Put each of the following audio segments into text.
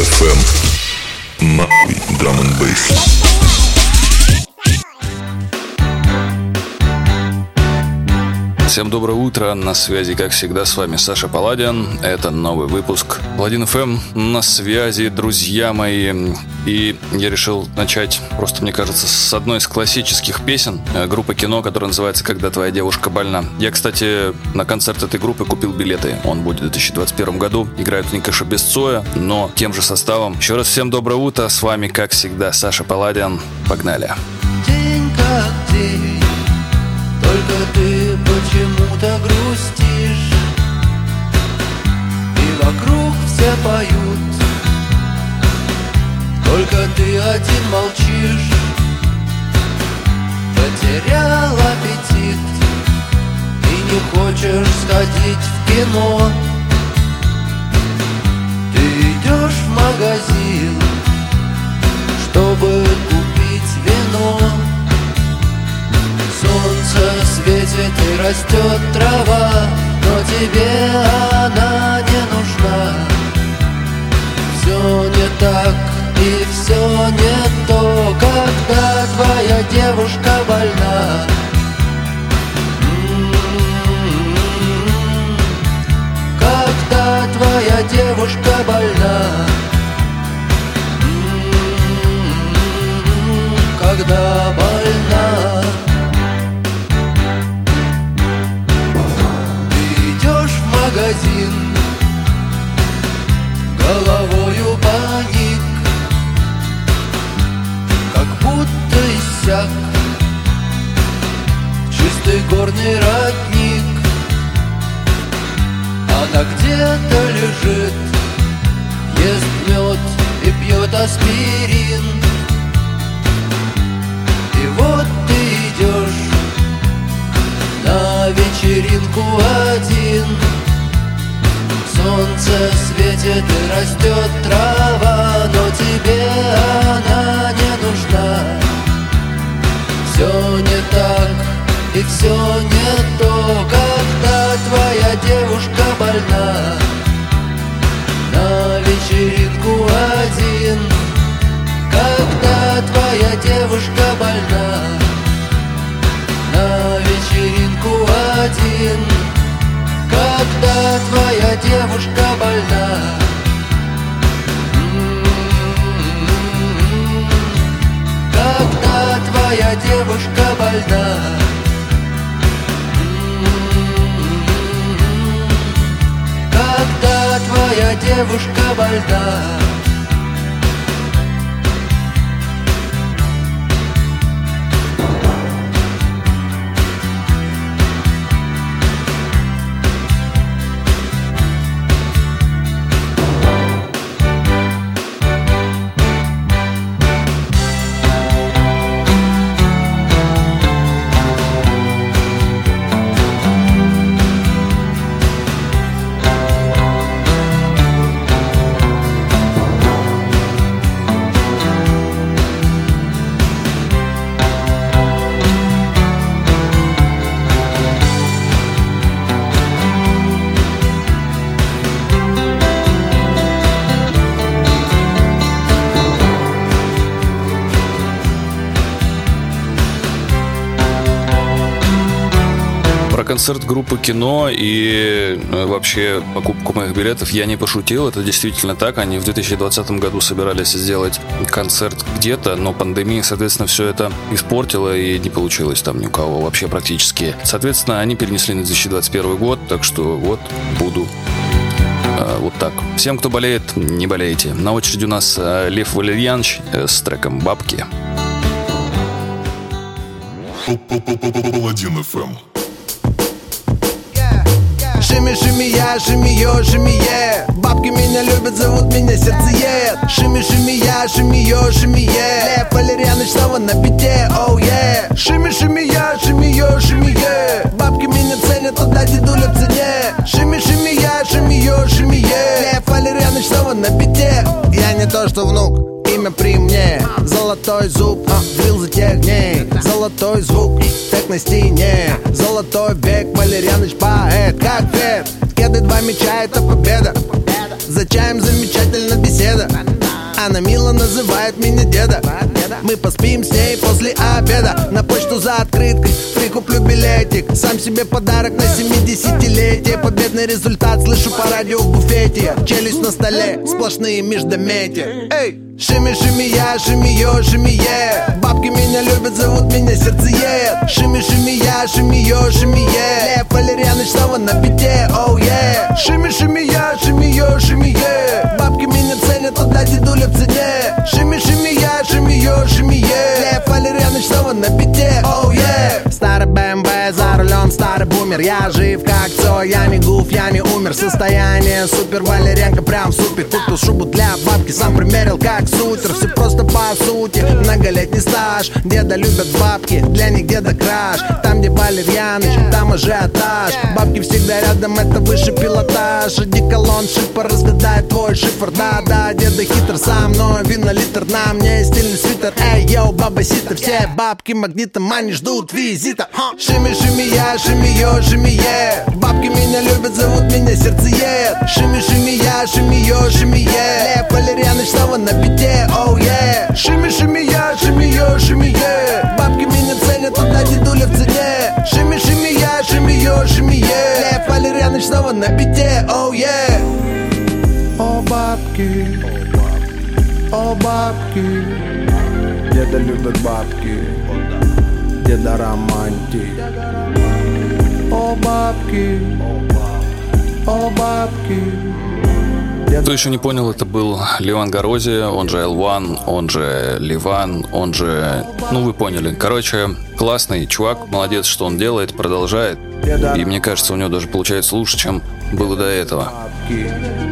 FM. Нахуй драм н бейс. Всем доброе утро, на связи, как всегда, с вами Саша Паладин. Это новый выпуск Паладин ФМ на связи, друзья мои. И я решил начать, просто мне кажется, с одной из классических песен э, группы кино, которая называется «Когда твоя девушка больна». Я, кстати, на концерт этой группы купил билеты. Он будет в 2021 году. Играют они, конечно, без Цоя, но тем же составом. Еще раз всем доброе утро. С вами, как всегда, Саша Паладин. Погнали. День как день только ты почему-то грустишь. И вокруг все поют. Только ты один молчишь. Потерял аппетит. И не хочешь сходить в кино. Ты идешь в магазин Чтобы Солнце светит и растет трава Но тебе она не нужна. Все не так и все не то Когда твоя девушка больна. Когда твоя девушка больна. Когда больна магазин Головою паник Как будто иссяк. Чистый горный родник Она где-то лежит Ест мед и пьет аспирин. И вот ты идешь на вечеринку один Солнце светит и растет трава Но тебе она не нужна. Все не так и все не то Когда твоя девушка больна. На вечеринку один Когда твоя девушка больна. На вечеринку один когда твоя девушка больна. Когда твоя девушка больна. Когда твоя девушка больна концерт группы кино и э, вообще покупку моих билетов я не пошутил. Это действительно так. Они в 2020 году собирались сделать концерт где-то, но пандемия, соответственно, все это испортила и не получилось там ни у кого вообще практически. Соответственно, они перенесли на 2021 год, так что вот буду э, вот так. Всем, кто болеет, не болейте. На очереди у нас э, Лев Валерьянович с треком «Бабки». Паладин ФМ. Шими, шими я, шими ее, шими е Бабки меня любят, зовут меня сердцеед Шими, шими я, шими ее, шими е Лев Валерьяныч снова на бите, оу oh, yeah Шими, шими я, шими ее, шими е Бабки меня ценят, туда дедуля в цене Шими, шими я, шими ее, шими е Лев Валерьяныч снова на бите Я не то что внук имя при мне. Золотой зуб, а, дрил за тех дней Золотой звук, так на стене. Золотой век, Валерьяныч поэт Как вет, кеды два меча, это победа. За чаем замечательно беседа Она мило называет меня деда. Мы поспим с ней после обеда. На почту за открыткой прикуплю билетик. Сам себе подарок на 70-летие Победный результат слышу по радио в буфете. Челюсть на столе, сплошные междометия. Эй! Шими, шими, я, шими, ё, шими, е. Бабки меня любят, зовут меня сердцеед. Шими, шими, я, шими, ё, шими, е. Лев Валерьяныч снова на бите, оу, oh, е. Шими, шими, я, шими, ё, шими, е. Бабки меня ценят, туда дедуля в цене. Шими, шими, я, шими, ё, шими, е. Лев Валерьяныч снова на бите, оу, oh, е. Старый Рулем, старый бумер. Я жив как Цой, я не гуф, я не умер. Состояние супер, Валеренко прям супер. Купил шубу для бабки, сам примерил как сутер. Все просто по сути, многолетний стаж. Деда любят бабки, для них деда краш. Там, где Валерьяныч, там ажиотаж Бабки всегда рядом, это выше пилотаж. Иди колонн, шипа, разгадай твой шифр. Да-да, деда хитр со мной, вина литр На мне. Стильный свитер, эй, йоу, баба сита Все бабки магнитом, они ждут визита. Шими, шими, я, шими, йо, шими, е Бабки меня любят, зовут меня сердцеед. Шими, шими, я, шими, йо, шими, е Лев Валерьяныч снова на бите, оу, oh, е. Шими, шими, я, шими, йо, шими, е Бабки меня ценят, туда дедуля в цене. Шими, шими, я, шими, йо, шими, е Лев Валерьяныч снова на бите, оу, е. О, бабки, о, бабки. Деда любит бабки. Деда романтик О, бабки, о, бабки Кто еще не понял, это был Ливан Горозия, он же L1, он же Ливан, он же... Ну, вы поняли. Короче, классный чувак, молодец, что он делает, продолжает. И мне кажется, у него даже получается лучше, чем было до этого.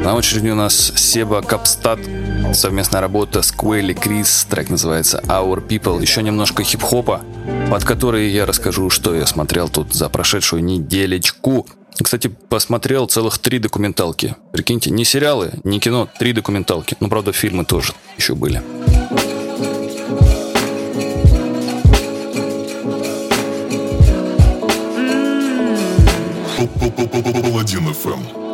На очереди у нас Себа Капстат, совместная работа с Куэлли Крис, трек называется Our People, еще немножко хип-хопа, под который я расскажу, что я смотрел тут за прошедшую неделечку. Кстати, посмотрел целых три документалки. Прикиньте, не сериалы, не кино, три документалки. Ну, правда, фильмы тоже еще были. Паладин FM.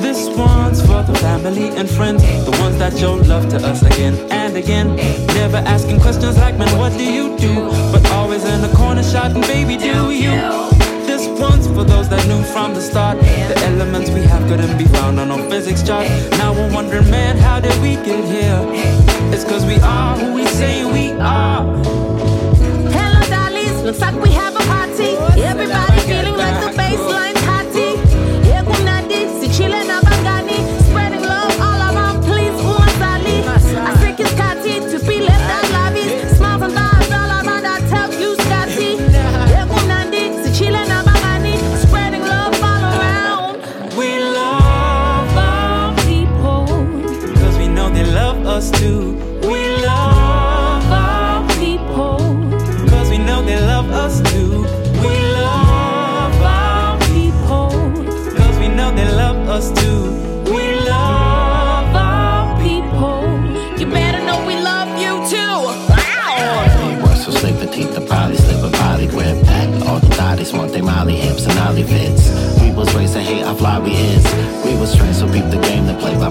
This one's for the family and friends, the ones that show love to us again and again. Never asking questions like, man, what do you do? But always in the corner shouting, baby, do you? This one's for those that knew from the start the elements we have couldn't be found on no physics chart. Now we're wondering, man, how did we get here? It's cause we are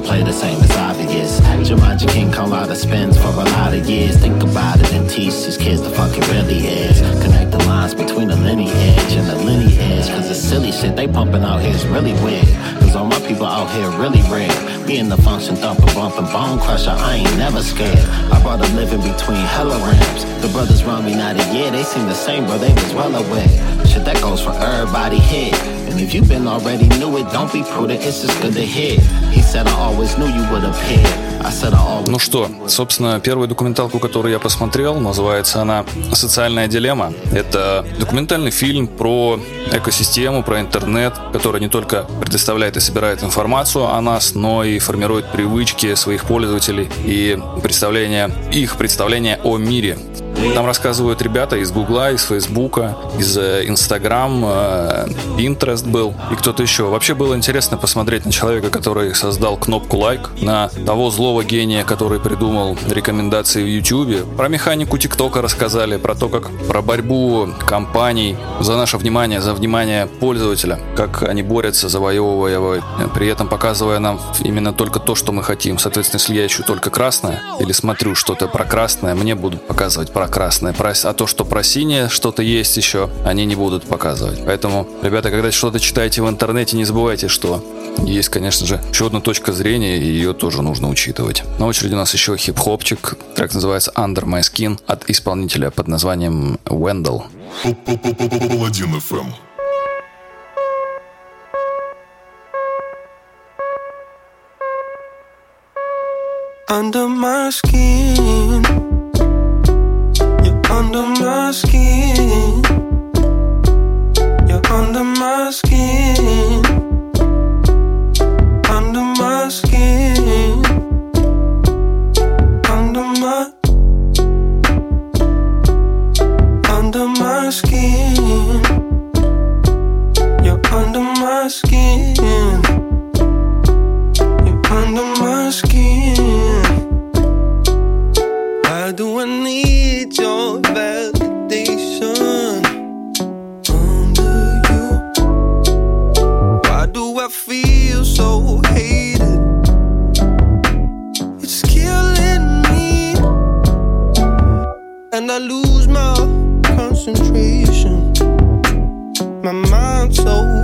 play the same as obvious. Jumanji King come out of spins for a lot of years. Think about it and teach these kids the fuck it really is. Connect the lines between the lineage and the lineage. Cause the silly shit they pumping out here is really weird. Cause all my people out here really rare. Me and the function thumper bumping bone crusher, I ain't never scared. I brought a living between hella ramps. The brothers run me not a year, they seem the same, bro, they was well aware. Shit that goes for everybody here. And if you been already knew it, don't be prudent, it's just good to hear. He said I always knew you would appear. Ну что, собственно, первую документалку, которую я посмотрел, называется она «Социальная дилемма». Это документальный фильм про экосистему, про интернет, который не только предоставляет и собирает информацию о нас, но и формирует привычки своих пользователей и представление, их представление о мире. Там рассказывают ребята из Гугла, из Фейсбука, из э, Инстаграм, э, Pinterest был и кто-то еще. Вообще было интересно посмотреть на человека, который создал кнопку лайк, на того злого гения, который придумал рекомендации в YouTube. Про механику ТикТока рассказали, про то, как про борьбу компаний за наше внимание, за внимание пользователя, как они борются, завоевывая его, при этом показывая нам именно только то, что мы хотим. Соответственно, если я ищу только красное или смотрю что-то про красное, мне будут показывать про красное. А то, что про синее что-то есть еще, они не будут показывать. Поэтому, ребята, когда что-то читаете в интернете, не забывайте, что есть, конечно же, еще одна точка зрения, и ее тоже нужно учитывать. На очереди у нас еще хип-хопчик. Трек называется Under My Skin от исполнителя под названием Wendell. Паладин FM. Under my skin, under my skin, you're under my skin, under my skin, under my, under my skin, you're under my skin, you're under my skin. Why do I need your feel so hated? It's killing me, and I lose my concentration. My mind's so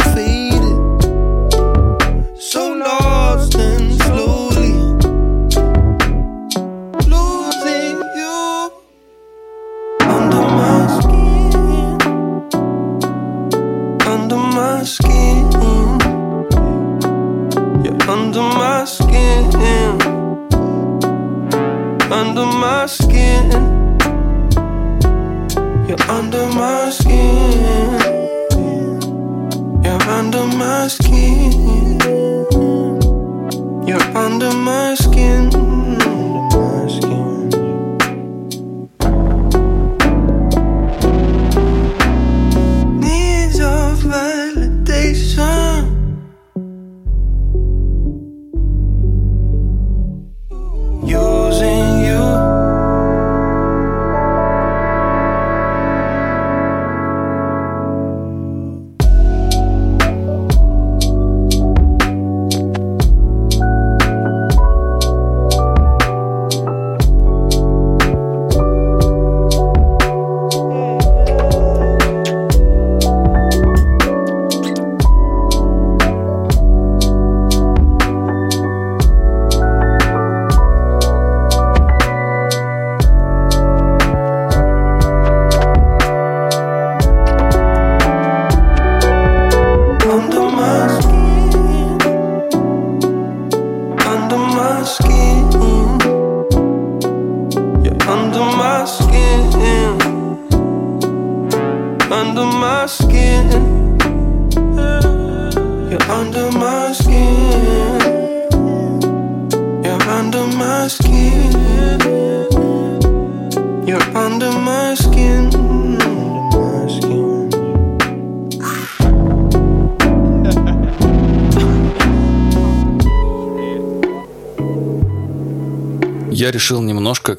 under my skin, under my skin. You're under my skin. You're under my skin. You're under my skin.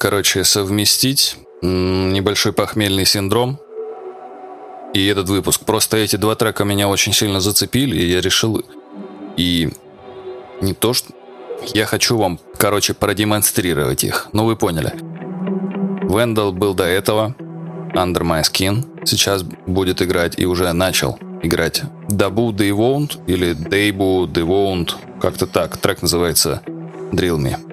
Короче, совместить небольшой похмельный синдром и этот выпуск. Просто эти два трека меня очень сильно зацепили, и я решил и не то, что... Я хочу вам, короче, продемонстрировать их. Ну, вы поняли. Вендел был до этого. Under My Skin. Сейчас будет играть и уже начал играть Дабу They Won't или Дейбу They Won't. Как-то так. Трек называется Drill Me.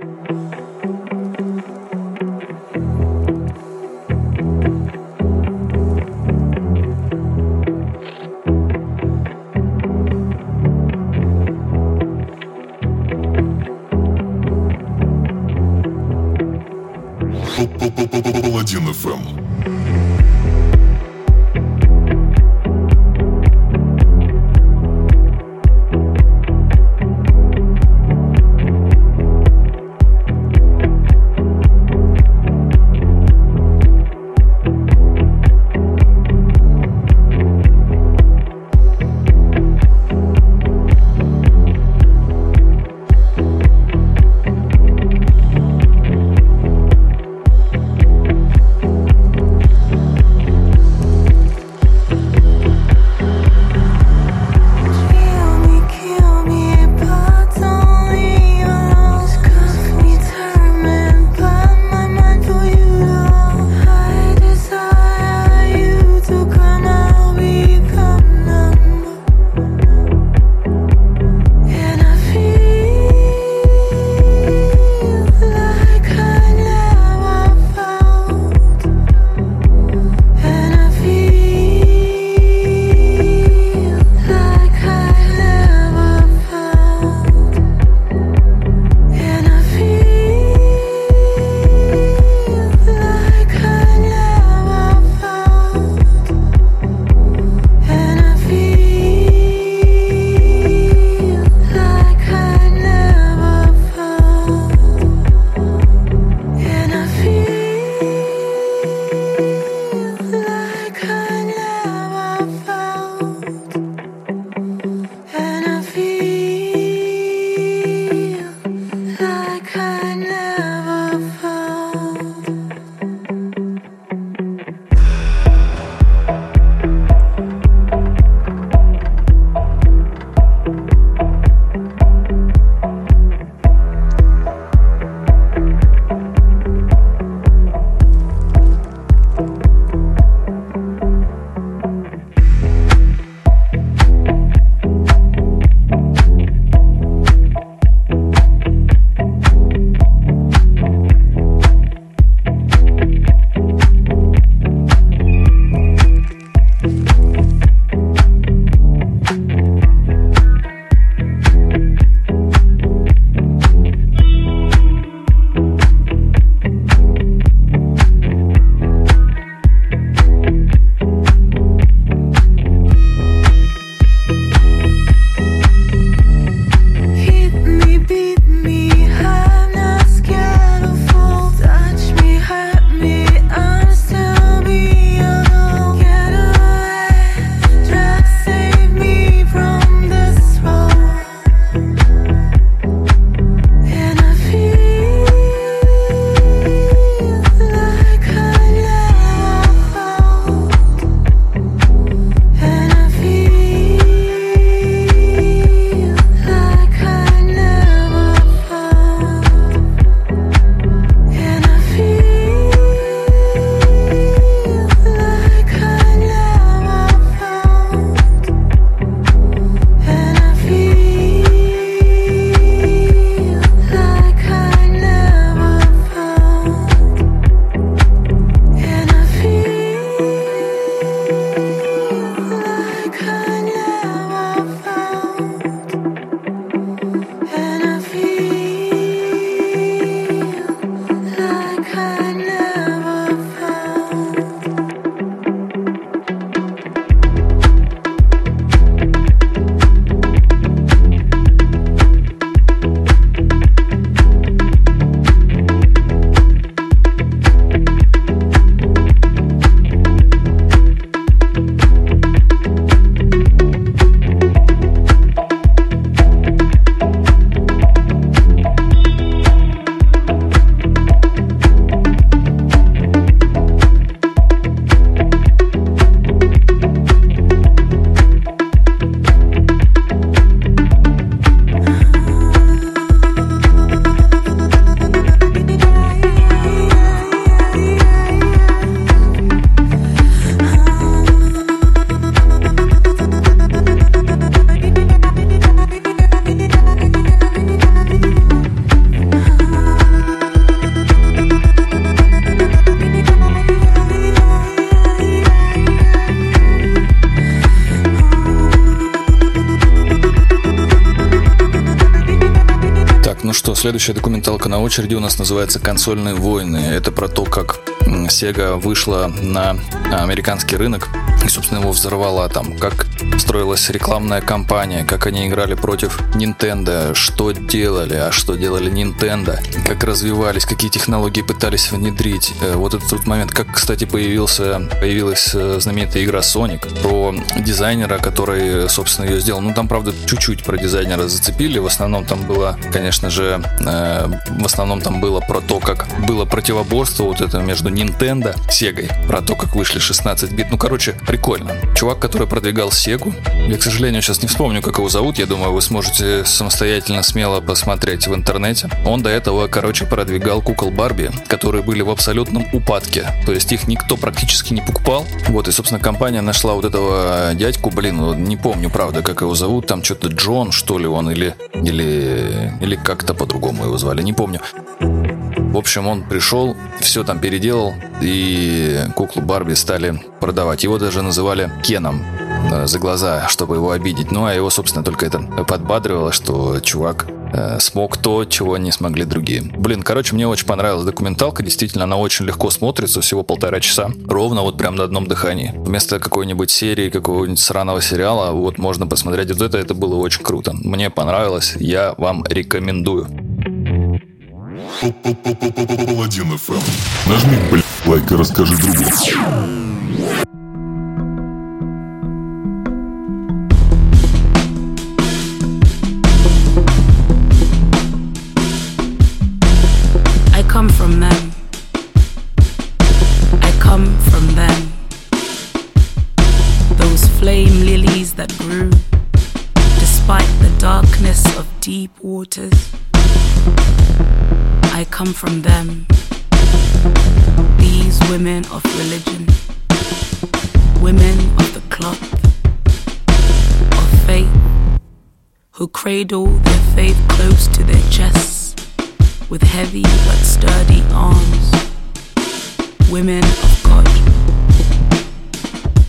Следующая документалка на очереди у нас называется «Консольные войны». Это про то, как Sega вышла на американский рынок и, собственно, его взорвала там, как строилась рекламная кампания, как они играли против Nintendo, что делали, а что делали Nintendo, как развивались, какие технологии пытались внедрить. Э, вот этот вот момент, как, кстати, появился, появилась э, знаменитая игра Sonic про дизайнера, который, собственно, ее сделал. Ну, там, правда, чуть-чуть про дизайнера зацепили. В основном там было, конечно же, э, в основном там было про то, как было противоборство вот это между Nintendo, Sega, про то, как вышли 16 бит. Ну, короче, прикольно. Чувак, который продвигал Сегу, я, к сожалению, сейчас не вспомню, как его зовут. Я думаю, вы сможете самостоятельно смело посмотреть в интернете. Он до этого, короче, продвигал кукол Барби, которые были в абсолютном упадке. То есть их никто практически не покупал. Вот, и, собственно, компания нашла вот этого дядьку, блин, не помню, правда, как его зовут. Там что-то Джон, что ли, он, или, или, или как-то по-другому его звали, не помню. В общем, он пришел, все там переделал, и куклу Барби стали продавать. Его даже называли Кеном э, за глаза, чтобы его обидеть. Ну, а его, собственно, только это подбадривало, что чувак э, смог то, чего не смогли другие. Блин, короче, мне очень понравилась документалка. Действительно, она очень легко смотрится, всего полтора часа. Ровно вот прям на одном дыхании. Вместо какой-нибудь серии, какого-нибудь сраного сериала, вот можно посмотреть вот это. Это было очень круто. Мне понравилось. Я вам рекомендую. Паладин FM. Нажми, блядь, лайк и расскажи другу. Deep waters. I come from them. These women of religion, women of the cloth, of faith, who cradle their faith close to their chests with heavy but sturdy arms. Women of God.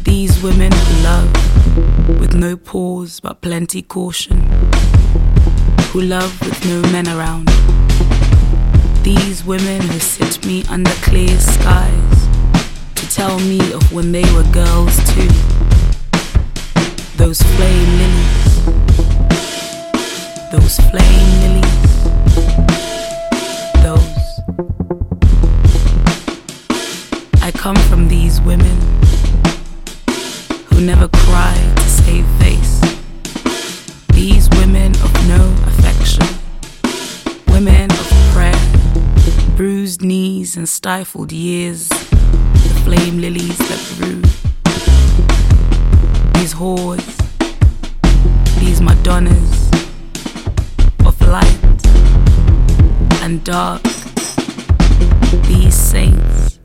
These women who love with no pause but plenty caution. Who love with no men around. These women who sit me under clear skies to tell me of when they were girls too. Those flame lilies. Those flame lilies. Those. I come from these women who never cry to save face. Bruised knees and stifled years. The flame lilies that grew. These whores, these Madonnas of light and dark. These saints,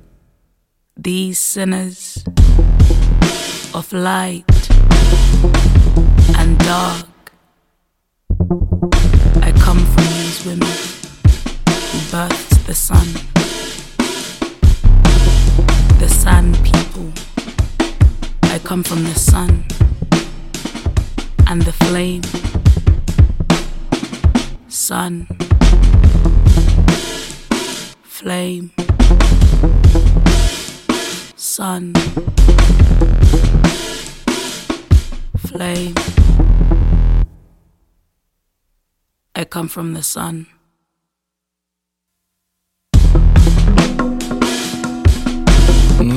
these sinners of light and dark. I come from these women the sun, the sun people. I come from the sun and the flame, sun, flame, sun, flame. I come from the sun.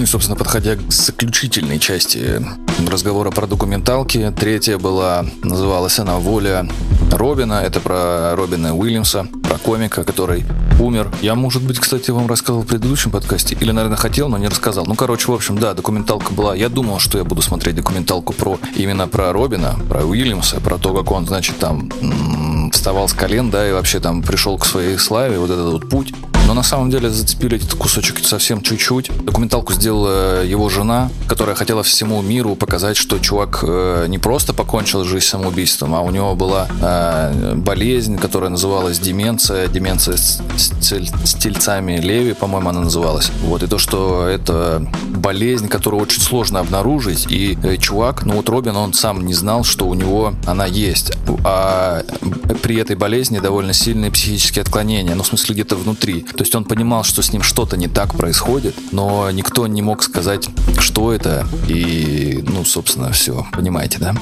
И, собственно, подходя к заключительной части разговора про документалки, третья была, называлась она «Воля Робина». Это про Робина Уильямса, про комика, который умер. Я, может быть, кстати, вам рассказывал в предыдущем подкасте, или, наверное, хотел, но не рассказал. Ну, короче, в общем, да, документалка была. Я думал, что я буду смотреть документалку про именно про Робина, про Уильямса, про то, как он, значит, там вставал с колен, да, и вообще там пришел к своей славе, вот этот вот путь. Но на самом деле зацепили этот кусочек совсем чуть-чуть. Документалку сделала его жена, которая хотела всему миру показать, что чувак э, не просто покончил жизнь самоубийством, а у него была э, болезнь, которая называлась деменция, деменция с, с, с тельцами Леви, по-моему, она называлась. Вот, и то, что это болезнь, которую очень сложно обнаружить, и э, чувак, ну вот Робин, он сам не знал, что у него она есть. А при этой болезни довольно сильные психические отклонения, ну, в смысле, где-то внутри. То есть он понимал, что с ним что-то не так происходит, но никто не мог сказать, что это, и, ну, собственно, все. Понимаете, да?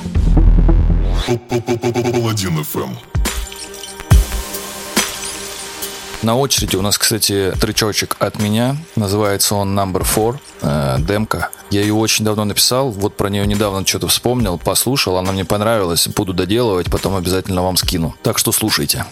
На очереди у нас, кстати, тречочек от меня. Называется он Number Four, э, демка. Я ее очень давно написал, вот про нее недавно что-то вспомнил, послушал, она мне понравилась, буду доделывать, потом обязательно вам скину. Так что слушайте.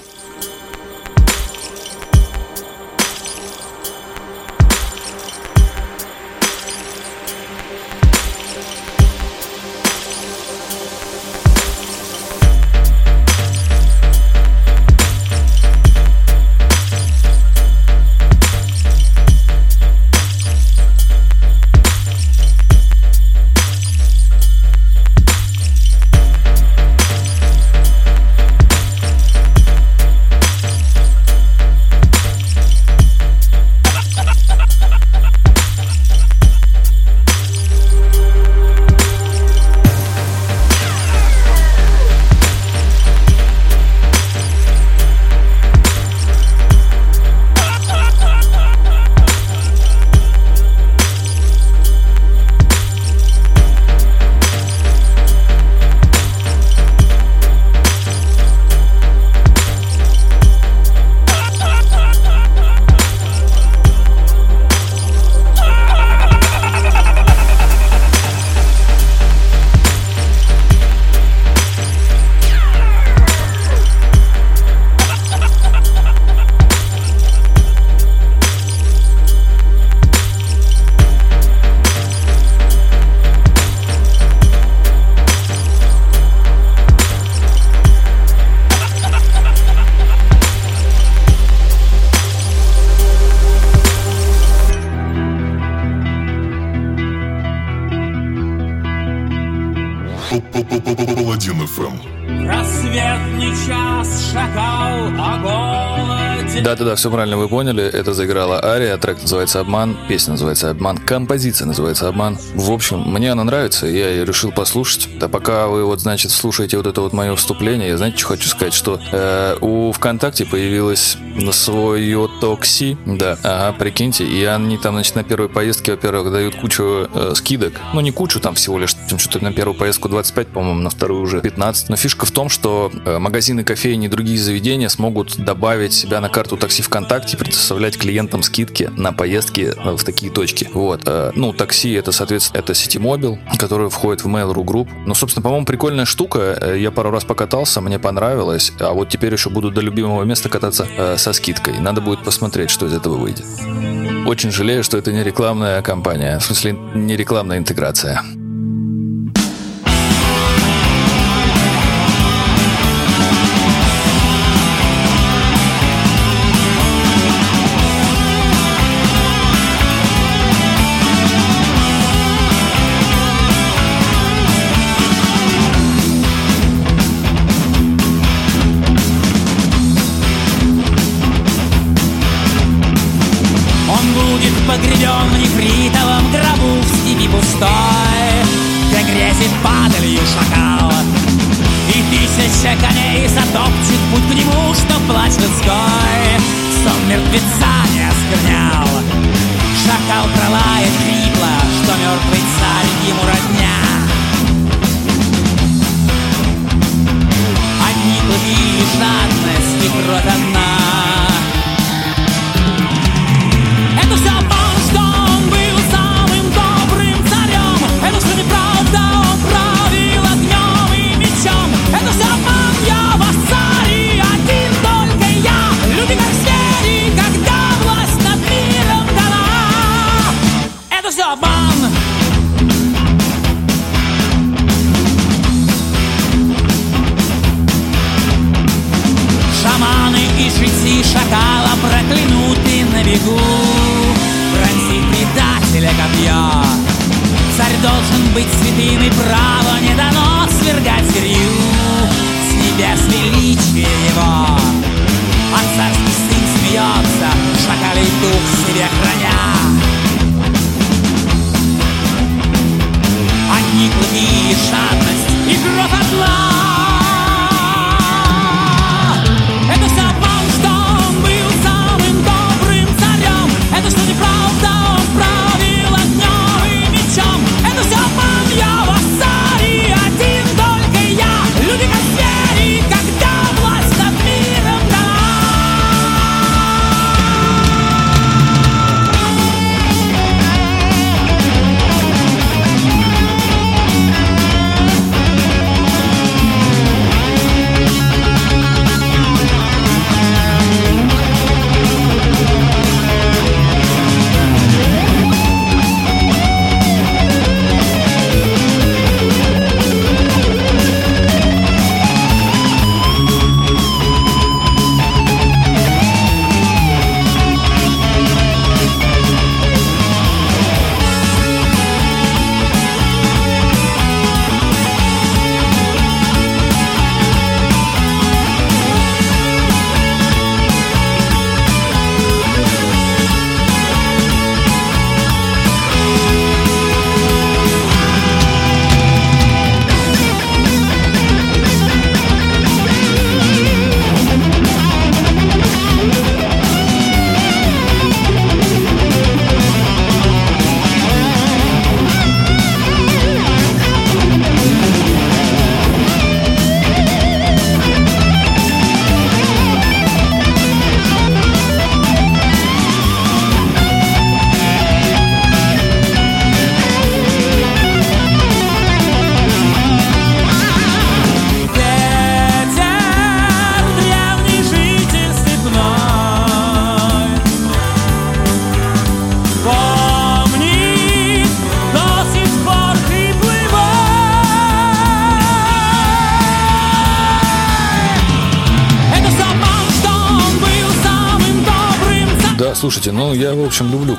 Да-да-да, все правильно вы поняли. Это заиграла Ария, трек называется «Обман», песня называется «Обман», композиция называется «Обман». В общем, мне она нравится, я ее решил послушать. Да пока вы вот, значит, слушаете вот это вот мое вступление, я, знаете, что хочу сказать, что э, у ВКонтакте появилось свое такси, да, ага, прикиньте, и они там, значит, на первой поездке, во-первых, дают кучу э, скидок, ну, не кучу там всего лишь, что-то на первую поездку 25, по-моему, на вторую уже 15, но фишка в том, что э, магазины, кофейни и другие заведения смогут добавить себя на карту такси ВКонтакте и предоставлять клиентам скидки на поездки э, в такие точки. Вот. Э, ну, такси это, соответственно, это Ситимобил, который входит в Mail.ru Group. Ну, собственно, по-моему, прикольная штука. Э, Я пару раз покатался, мне понравилось. А вот теперь еще буду до любимого места кататься э, со скидкой. Надо будет посмотреть, что из этого выйдет. Очень жалею, что это не рекламная кампания. В смысле, не рекламная интеграция.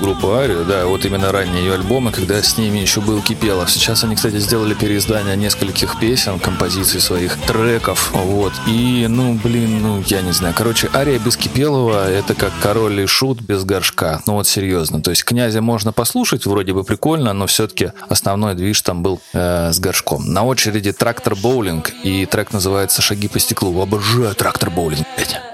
Группу Арию, да, вот именно ранние ее альбомы, когда с ними еще был Кипелов. Сейчас они, кстати, сделали переиздание нескольких песен, композиций своих, треков, вот. И, ну, блин, ну, я не знаю. Короче, Ария без Кипелова — это как король и шут без горшка. Ну, вот серьезно. То есть князя можно послушать, вроде бы прикольно, но все-таки основной движ там был э, с горшком. На очереди трактор боулинг, и трек называется «Шаги по стеклу». Обожаю трактор боулинг, блядь.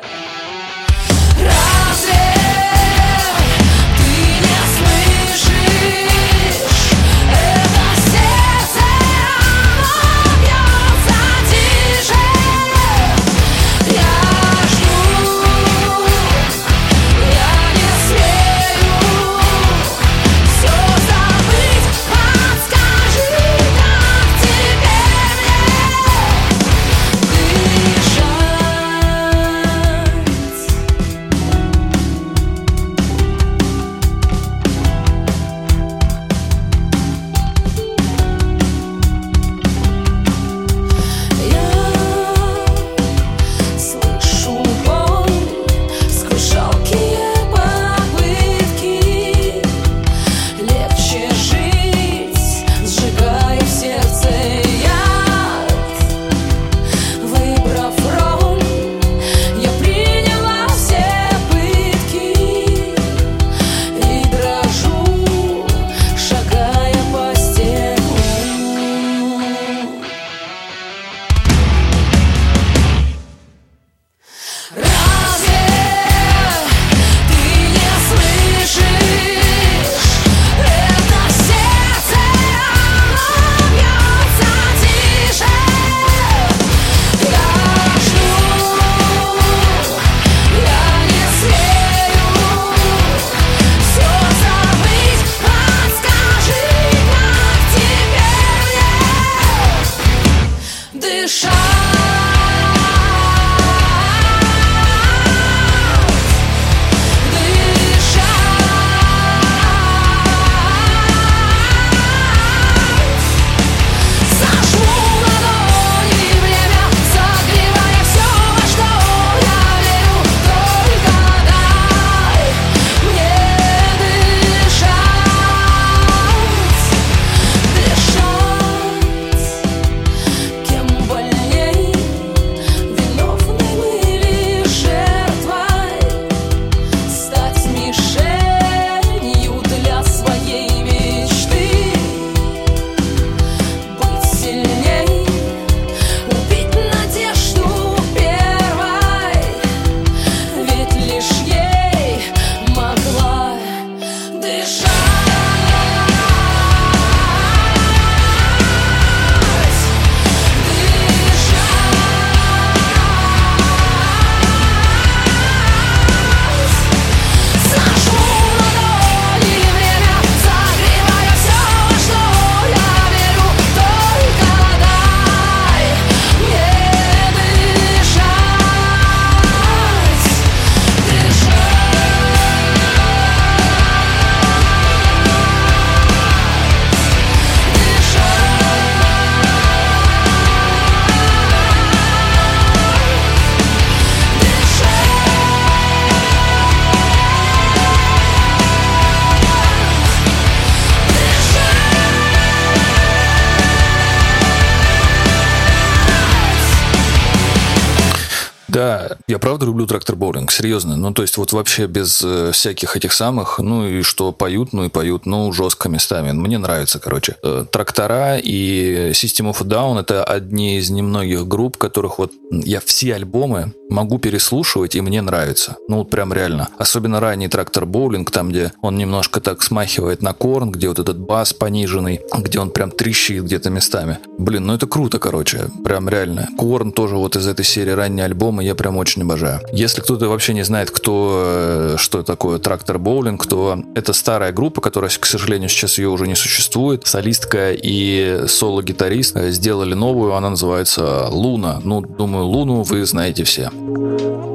Я правда люблю трактор боулинг, серьезно. Ну, то есть вот вообще без э, всяких этих самых, ну и что поют, ну и поют, ну жестко местами. Мне нравится, короче. Э, трактора и System of Down это одни из немногих групп, которых вот я все альбомы могу переслушивать и мне нравится. Ну вот прям реально. Особенно ранний трактор боулинг, там где он немножко так смахивает на корн, где вот этот бас пониженный, где он прям трещит где-то местами. Блин, ну это круто, короче. Прям реально. Корн тоже вот из этой серии ранние альбомы я прям очень обожаю. Если кто-то вообще не знает, кто, э, что такое трактор боулинг, то это старая группа, которая, к сожалению, сейчас ее уже не существует. Солистка и соло-гитарист э, сделали новую, она называется Луна. Ну, думаю, Луну вы знаете все.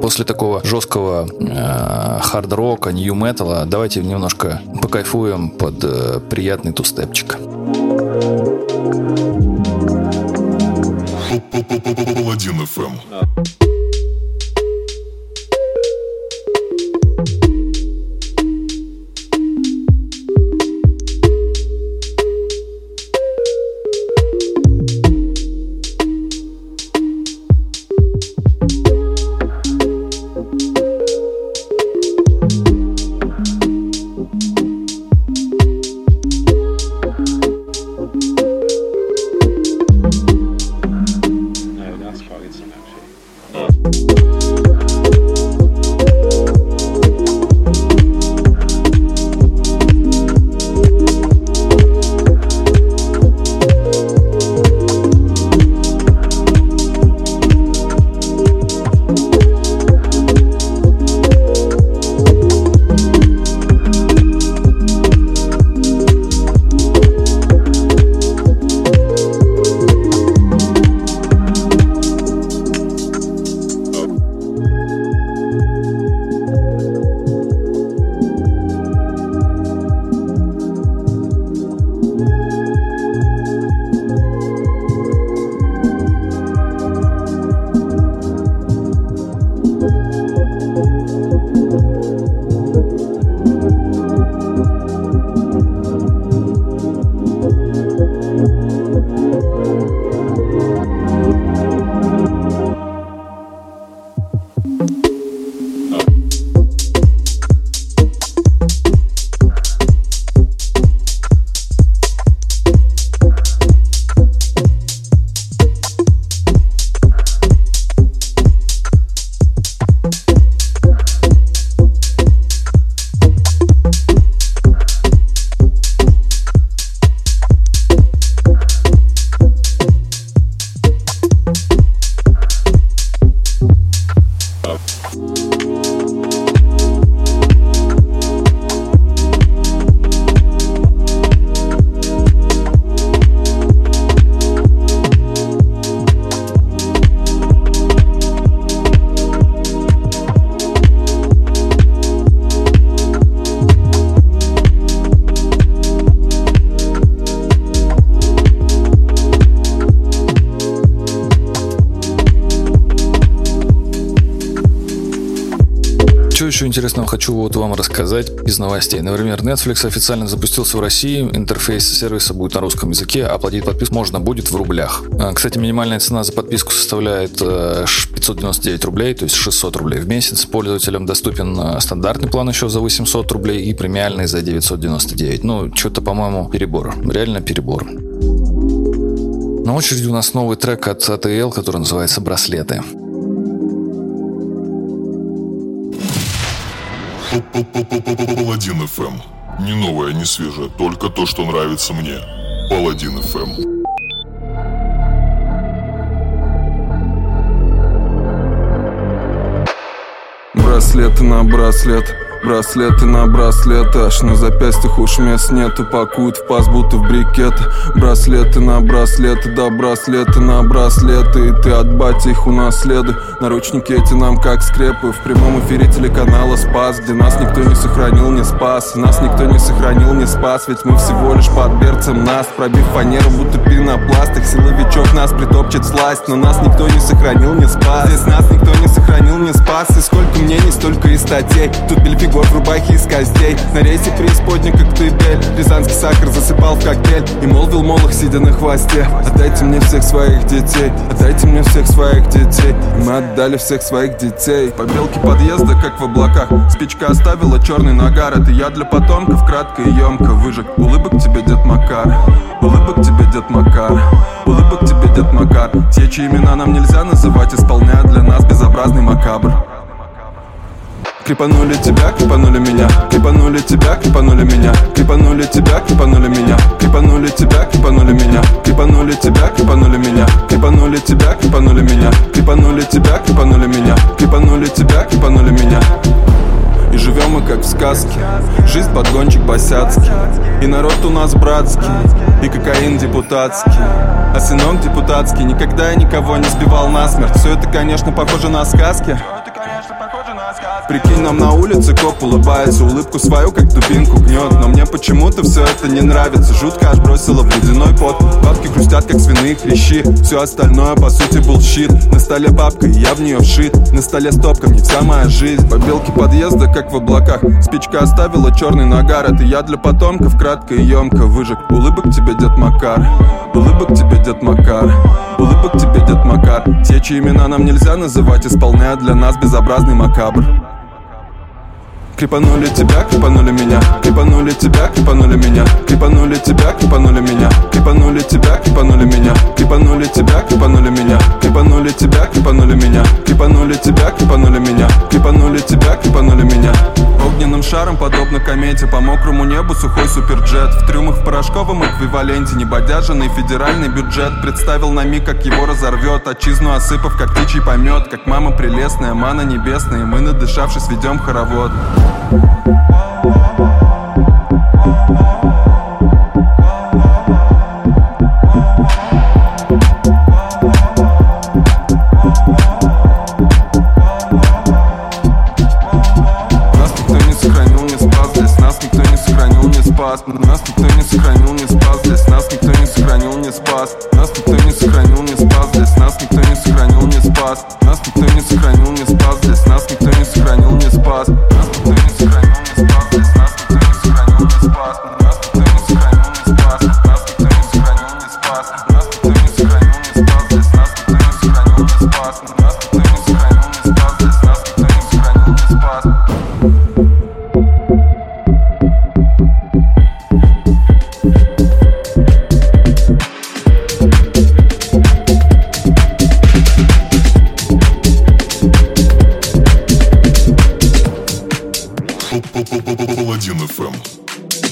После такого жесткого э, хард-рока, нью-металла, давайте немножко покайфуем под э, приятный тустепчик. Паладин FM. Хочу вот вам рассказать из новостей. Например, Netflix официально запустился в России, интерфейс сервиса будет на русском языке, а платить подписку можно будет в рублях. А, Кстати, минимальная цена за подписку составляет э, ш- 599 рублей, то есть 600 рублей в месяц. Пользователям доступен э, стандартный план еще за 800 рублей и премиальный за 999. Ну, что-то, по-моему, перебор. Реально перебор. На очереди у нас новый трек от ATL, который называется «Браслеты». Паладин FM. Не новое, не свежее, только то, что нравится мне. Паладин FM. Браслеты на браслет Браслеты на браслеты Аж на запястьях уж мест нету Пакуют в паз, будто в брикеты Браслеты на браслеты Да браслеты на браслеты И ты от бати их унаследуй Наручники эти нам как скрепы В прямом эфире телеканала Спас Где нас никто не сохранил, не спас Нас никто не сохранил, не спас Ведь мы всего лишь под берцем нас. Пробив фанеру, будто пенопласт Их силовичок нас притопчет сласть Но нас никто не сохранил, не спас. Здесь нас никто не сохранил, не спас И сколько мнений, столько и статей. Тут бельфик любовь в рубахе из костей. На рейсе преисподней, как ты бель Рязанский сахар засыпал в коктейль. И молвил молох, сидя на хвосте. Отдайте мне всех своих детей. Отдайте мне всех своих детей И мы отдали всех своих детей. Побелки подъезда, как в облаках. Спичка оставила черный нагар. Это я для потомков, кратко и емко выжег. Улыбок тебе, дед Макар. Улыбок тебе, дед Макар. Улыбок тебе, дед Макар. Те, чьи имена нам нельзя называть Исполняют для нас безобразный макабр Крепанули тебя, крепанули меня. Крепанули тебя, крепанули меня. Крепанули тебя, крепанули меня. Крепанули тебя, крепанули меня. Крепанули тебя, крепанули меня. Крепанули тебя, крепанули меня. Крепанули тебя, крепанули меня. Крепанули тебя, крепанули меня. И живем мы как в сказке. Жизнь подгончик босяцкий. И народ у нас братский. И кокаин депутатский. А сынок депутатский Никогда я никого не сбивал насмерть. Все это, конечно, похоже на сказки Прикинь, нам на улице коп улыбается Улыбку свою, как дубинку гнет. Но мне почему-то все это не нравится. Жутко аж бросила в ледяной пот. Бабки хрустят, как свиные хрящи. Все остальное, по сути, был щит. На столе бабка, и я в нее вшит. На столе стопка, не вся моя жизнь. Побелки подъезда, как в облаках. Спичка оставила черный нагар. Это я для потомков, кратко и емко выжег. Улыбок тебе, дед Макар. Улыбок тебе, дед Макар. Улыбок тебе, дед Макар. Те, чьи имена нам нельзя называть Исполняют для нас безобразный макабр Крипанули тебя, крипанули меня, крипанули тебя, крипанули меня, крипанули тебя, крипанули меня, крипанули тебя, крипанули меня, крипанули тебя, крипанули меня, крипанули тебя, крипанули меня, крипанули тебя, крипанули меня, крипанули тебя, крипанули меня. Огненным шаром, подобно комете По мокрому небу сухой суперджет. В трюмах в порошковом эквиваленте Небодяженный федеральный бюджет Представил на миг, как его разорвет. Отчизну осыпав, как птичий помет Как мама прелестная, мана небесная мы, надышавшись, ведем хоровод. Нас спас. Нас никто не сохранил, не спас. Здесь Нас никто не сохранил, не спас. Нас никто не сохранил, не спас. Здесь Нас никто не сохранил, не спас. Нас никто не сохранил, не спас. Здесь Нас никто не сохранил, не спас. Нас никто не сохранил,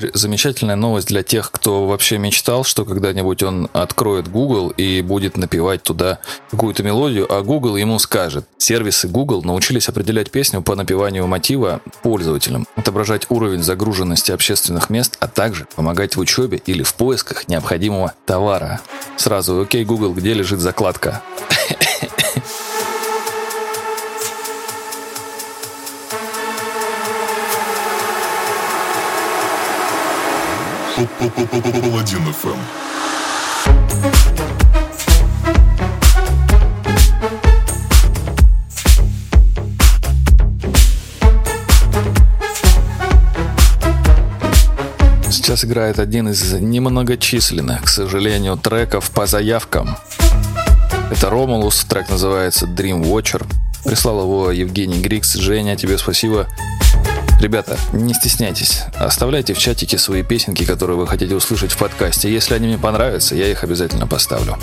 теперь замечательная новость для тех, кто вообще мечтал, что когда-нибудь он откроет Google и будет напевать туда какую-то мелодию, а Google ему скажет. Сервисы Google научились определять песню по напеванию мотива пользователям, отображать уровень загруженности общественных мест, а также помогать в учебе или в поисках необходимого товара. Сразу, окей, Google, где лежит закладка? Сейчас играет один из немногочисленных, к сожалению, треков по заявкам. Это Ромулус, трек называется Dream Watcher. Прислал его Евгений Грикс. Женя, тебе спасибо. Ребята, не стесняйтесь. Оставляйте в чатике свои песенки, которые вы хотите услышать в подкасте. Если они мне понравятся, я их обязательно поставлю.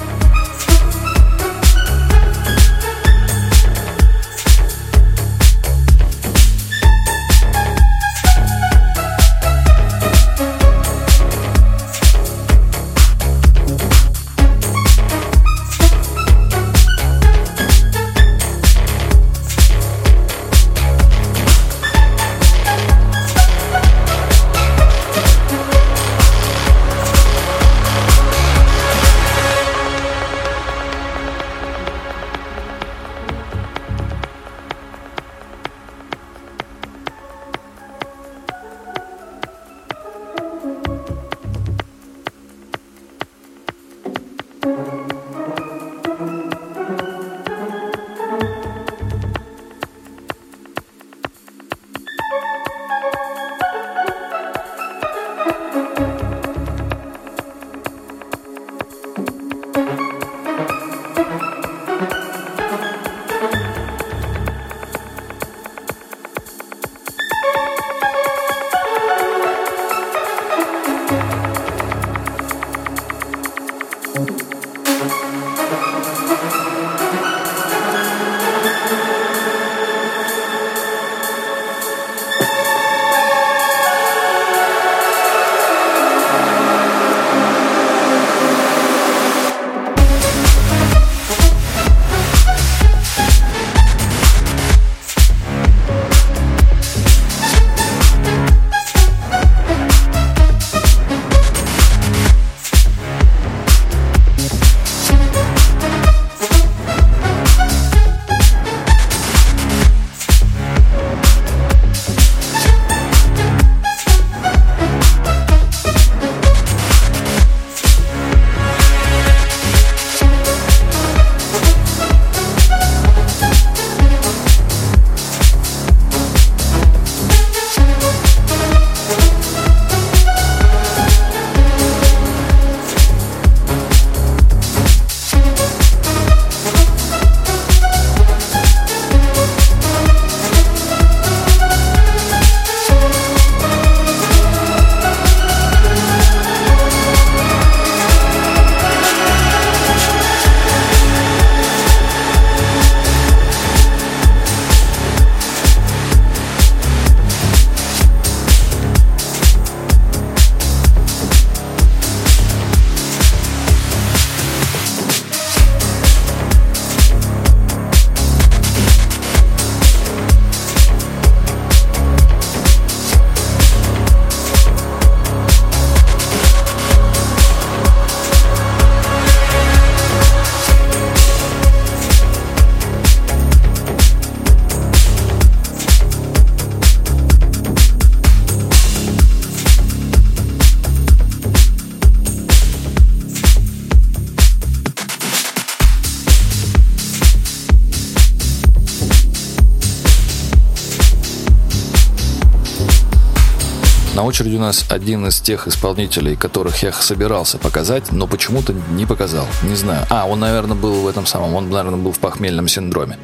Очереди у нас один из тех исполнителей, которых я собирался показать, но почему-то не показал. Не знаю. А, он, наверное, был в этом самом. Он, наверное, был в похмельном синдроме.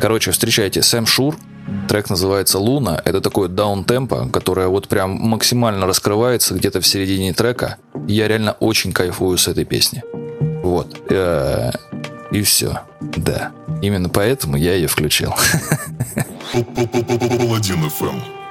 Короче, встречайте Сэм Шур. Трек называется «Луна». Это такое даун-темпо, которое вот прям максимально раскрывается где-то в середине трека. Я реально очень кайфую с этой песни. Вот. Э, И все. Да. Именно поэтому я ее включил. Паладин ФМ.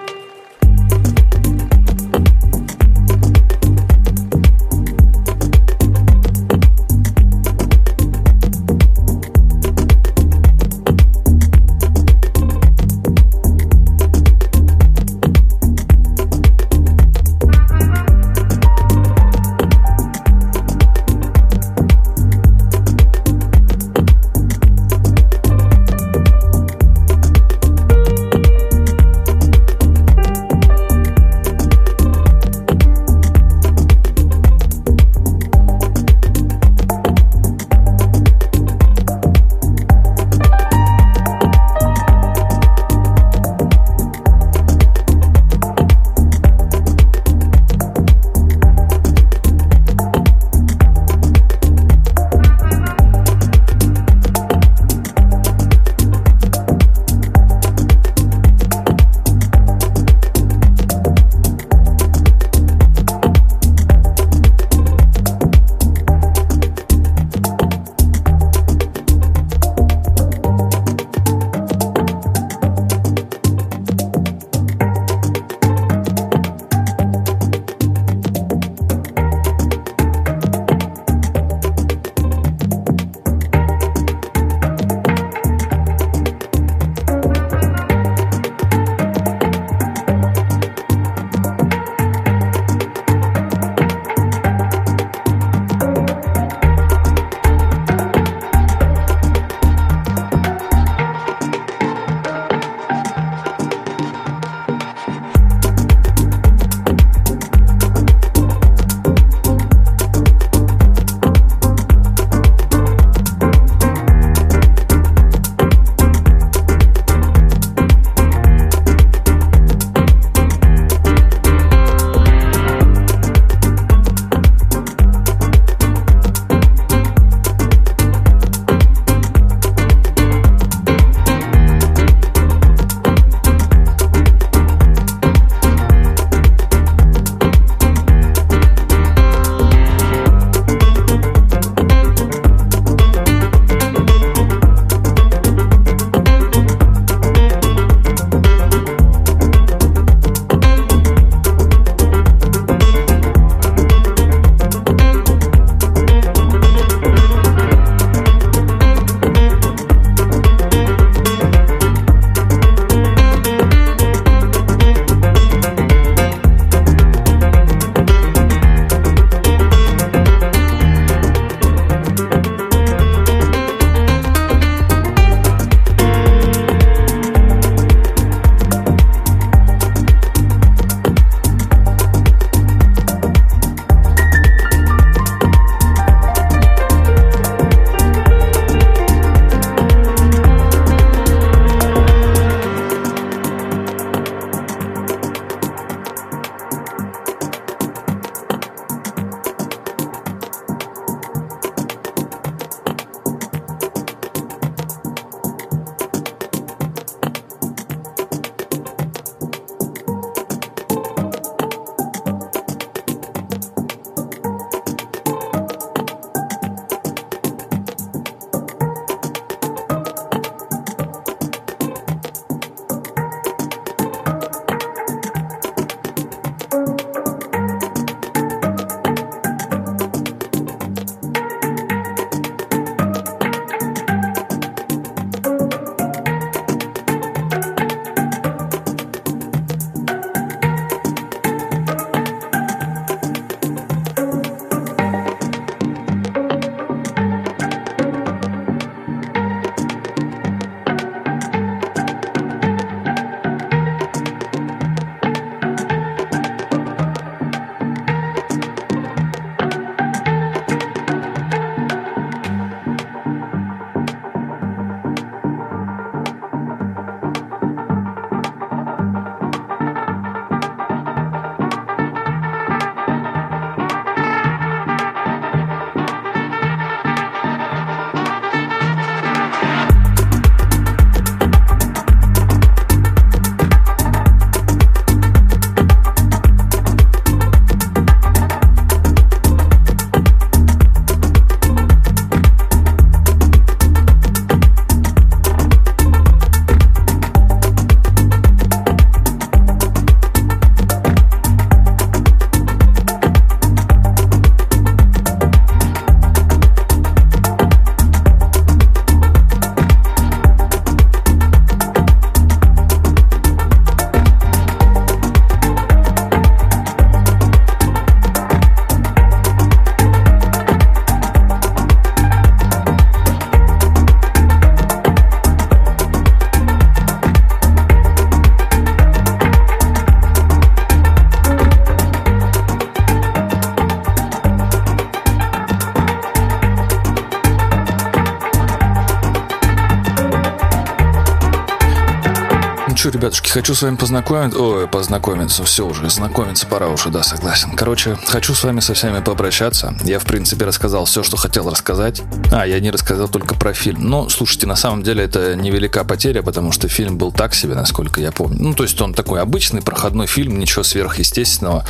Хочу с вами познакомиться. Ой, познакомиться, все уже, знакомиться пора уже, да, согласен. Короче, хочу с вами со всеми попрощаться. Я, в принципе, рассказал все, что хотел рассказать. А, я не рассказал только про фильм. Но, слушайте, на самом деле это невелика потеря, потому что фильм был так себе, насколько я помню. Ну, то есть он такой обычный, проходной фильм, ничего сверхъестественного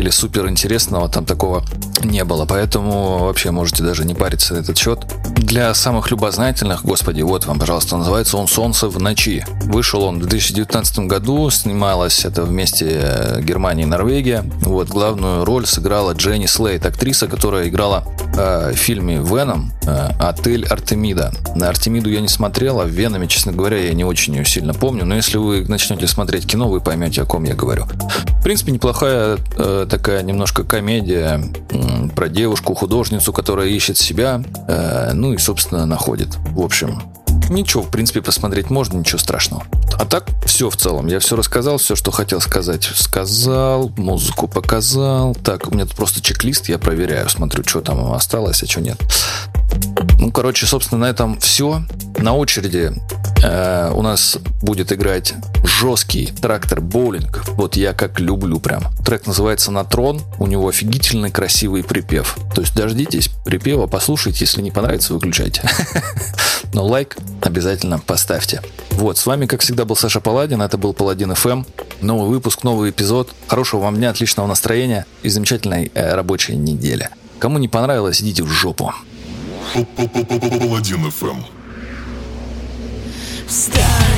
или суперинтересного там такого не было. Поэтому вообще можете даже не париться на этот счет. Для самых любознательных, господи, вот вам, пожалуйста, называется он «Солнце в ночи». Вышел он в 2019 году, снималось это вместе э, Германия и Норвегия. Вот, главную роль сыграла Дженни Слейт, актриса, которая играла э, в фильме «Веном» э, «Отель Артемида». На Артемиду я не смотрел, а Венами, честно говоря, я не очень ее сильно помню. Но если вы начнете смотреть кино, вы поймете, о ком я говорю. В принципе, неплохая э, такая немножко комедия м, про девушку-художницу, которая ищет себя, э, ну и, собственно, находит. В общем, Ничего, в принципе, посмотреть можно, ничего страшного. А так, все в целом. Я все рассказал, все, что хотел сказать, сказал, музыку показал. Так, у меня тут просто чек-лист, я проверяю, смотрю, что там осталось, а что нет. Ну, короче, собственно, на этом все. На очереди э, у нас будет играть жесткий трактор боулинг. Вот я как люблю прям. Трек называется «Натрон». У него офигительный красивый припев. То есть дождитесь припева, послушайте. Если не понравится, выключайте. Но лайк обязательно поставьте. Вот, с вами, как всегда, был Саша Паладин. Это был Паладин FM. Новый выпуск, новый эпизод. Хорошего вам дня, отличного настроения и замечательной э, рабочей недели. Кому не понравилось, идите в жопу. Паладин FM. Встань